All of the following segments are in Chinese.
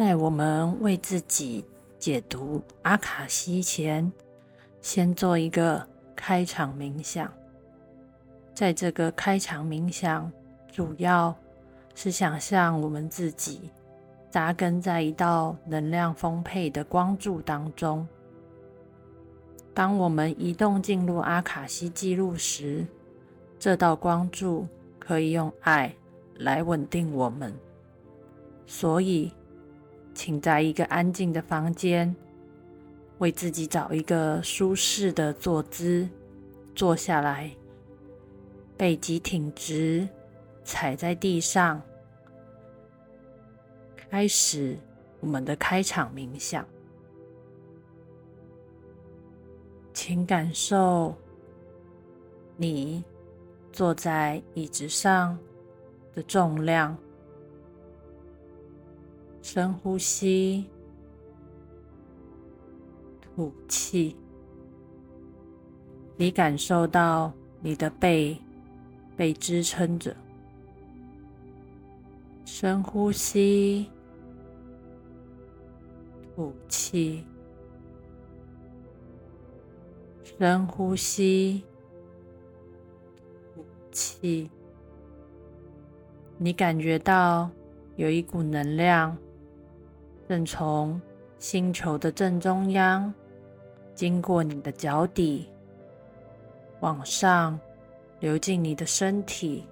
在我们为自己解读阿卡西前，先做一个开场冥想。在这个开场冥想，主要是想象我们自己扎根在一道能量丰沛的光柱当中。当我们移动进入阿卡西记录时，这道光柱可以用爱来稳定我们。所以。请在一个安静的房间，为自己找一个舒适的坐姿，坐下来，背脊挺直，踩在地上，开始我们的开场冥想。请感受你坐在椅子上的重量。深呼吸，吐气。你感受到你的背被支撑着。深呼吸，吐气。深呼吸，吐气。你感觉到有一股能量。正从星球的正中央经过你的脚底，往上流进你的身体，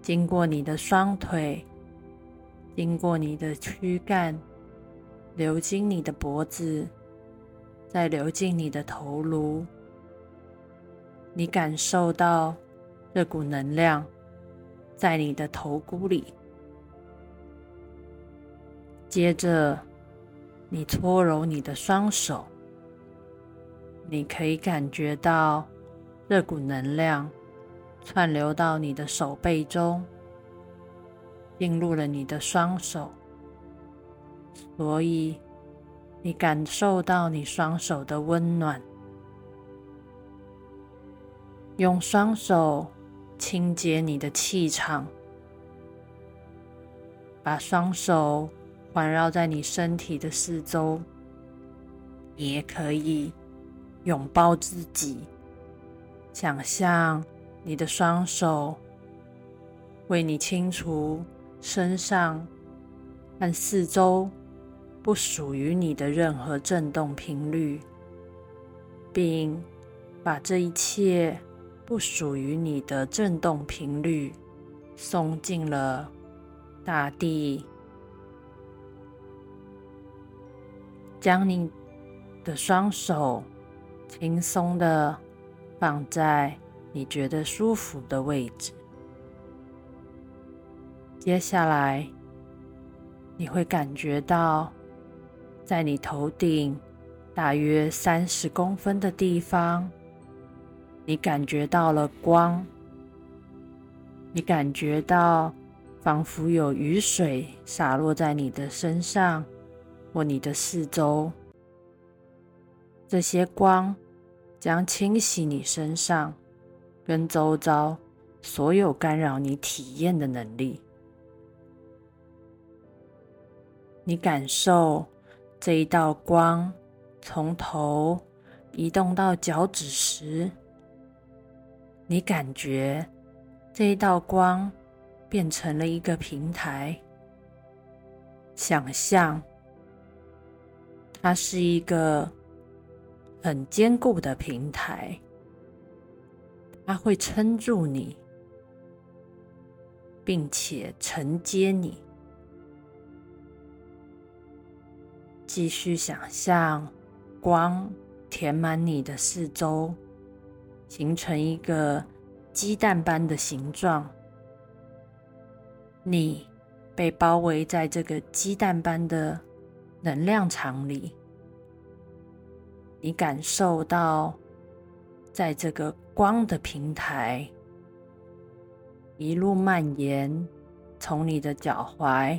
经过你的双腿，经过你的躯干，流经你的脖子，再流进你的头颅。你感受到这股能量在你的头骨里。接着，你搓揉你的双手，你可以感觉到这股能量串流到你的手背中，进入了你的双手，所以你感受到你双手的温暖。用双手清洁你的气场，把双手。环绕在你身体的四周，也可以拥抱自己，想象你的双手为你清除身上和四周不属于你的任何振动频率，并把这一切不属于你的振动频率送进了大地。将你的双手轻松的放在你觉得舒服的位置。接下来，你会感觉到，在你头顶大约三十公分的地方，你感觉到了光。你感觉到，仿佛有雨水洒落在你的身上。或你的四周，这些光将清洗你身上跟周遭所有干扰你体验的能力。你感受这一道光从头移动到脚趾时，你感觉这一道光变成了一个平台，想象。它是一个很坚固的平台，它会撑住你，并且承接你。继续想象光填满你的四周，形成一个鸡蛋般的形状。你被包围在这个鸡蛋般的。能量场里，你感受到，在这个光的平台一路蔓延，从你的脚踝、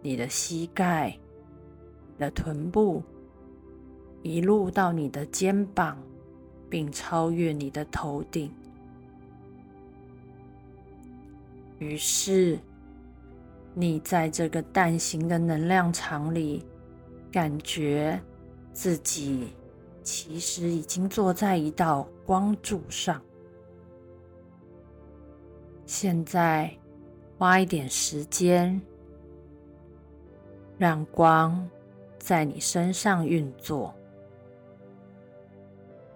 你的膝盖、你的臀部，一路到你的肩膀，并超越你的头顶。于是，你在这个蛋形的能量场里，感觉自己其实已经坐在一道光柱上。现在花一点时间，让光在你身上运作。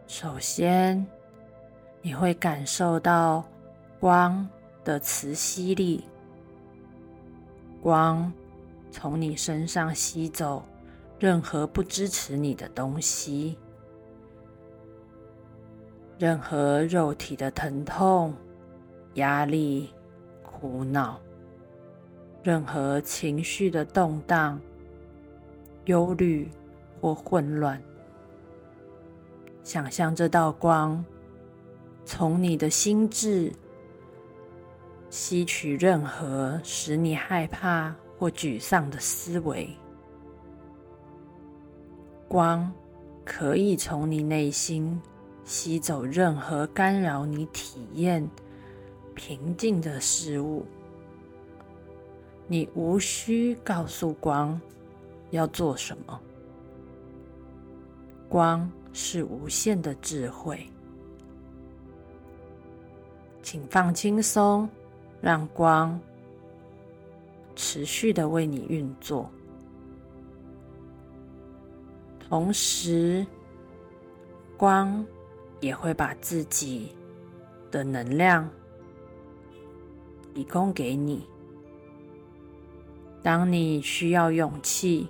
首先，你会感受到光的磁吸力，光从你身上吸走任何不支持你的东西，任何肉体的疼痛。压力、苦恼、任何情绪的动荡、忧虑或混乱，想象这道光从你的心智吸取任何使你害怕或沮丧的思维。光可以从你内心吸走任何干扰你体验。平静的事物，你无需告诉光要做什么。光是无限的智慧，请放轻松，让光持续的为你运作，同时光也会把自己的能量。提供给你。当你需要勇气，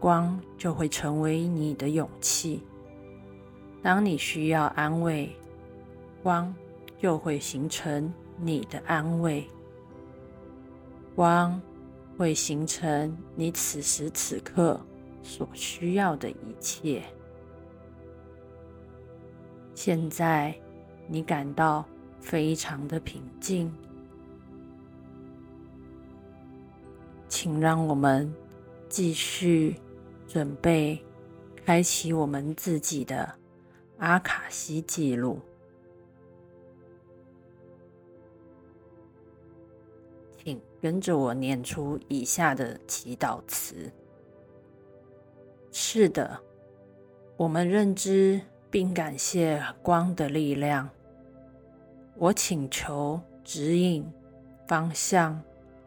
光就会成为你的勇气；当你需要安慰，光就会形成你的安慰。光会形成你此时此刻所需要的一切。现在你感到非常的平静。请让我们继续准备开启我们自己的阿卡西记录，请跟着我念出以下的祈祷词：是的，我们认知并感谢光的力量。我请求指引、方向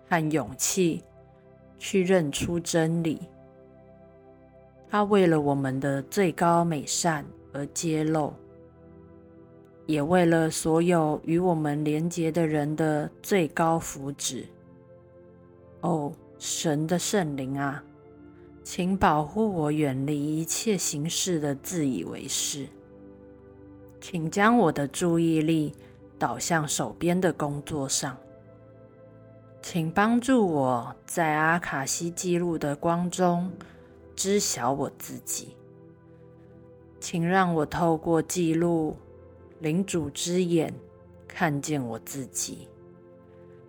和勇气。去认出真理，他为了我们的最高美善而揭露，也为了所有与我们连结的人的最高福祉。哦，神的圣灵啊，请保护我，远离一切形式的自以为是。请将我的注意力导向手边的工作上。请帮助我在阿卡西记录的光中知晓我自己。请让我透过记录领主之眼看见我自己，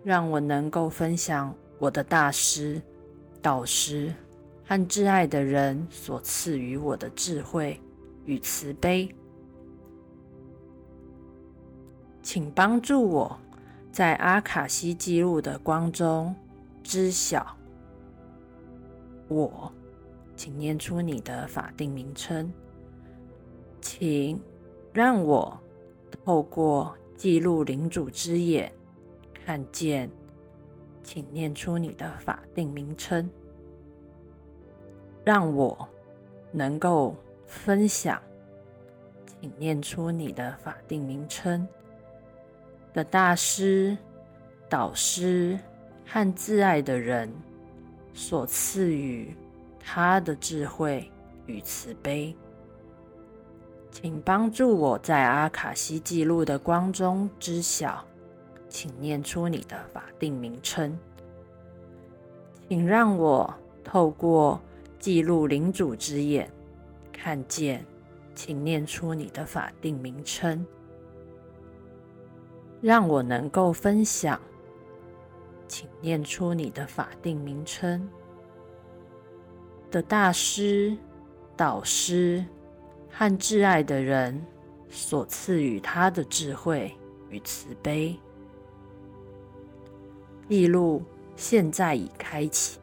让我能够分享我的大师、导师和挚爱的人所赐予我的智慧与慈悲。请帮助我。在阿卡西记录的光中知晓我，请念出你的法定名称。请让我透过记录领主之眼看见，请念出你的法定名称。让我能够分享，请念出你的法定名称。的大师、导师和挚爱的人所赐予他的智慧与慈悲，请帮助我在阿卡西记录的光中知晓。请念出你的法定名称。请让我透过记录领主之眼看见。请念出你的法定名称。让我能够分享，请念出你的法定名称的大师、导师和挚爱的人所赐予他的智慧与慈悲。记录现在已开启。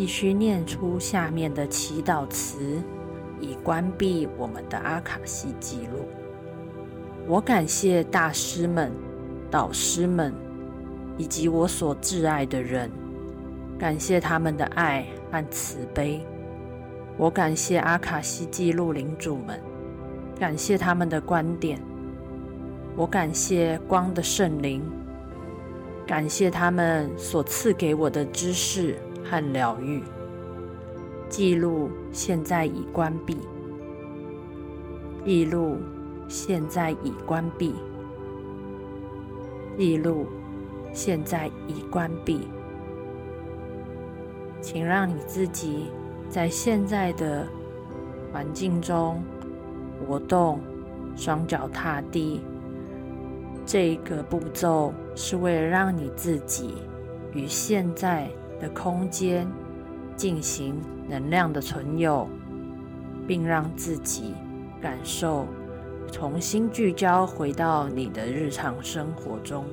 必须念出下面的祈祷词，以关闭我们的阿卡西记录。我感谢大师们、导师们以及我所挚爱的人，感谢他们的爱和慈悲。我感谢阿卡西记录领主们，感谢他们的观点。我感谢光的圣灵，感谢他们所赐给我的知识和疗愈。记录现在已关闭。记录现在已关闭。记录现在已关闭。请让你自己在现在的环境中活动，双脚踏地。这个步骤是为了让你自己与现在的空间进行能量的存有，并让自己感受重新聚焦回到你的日常生活中。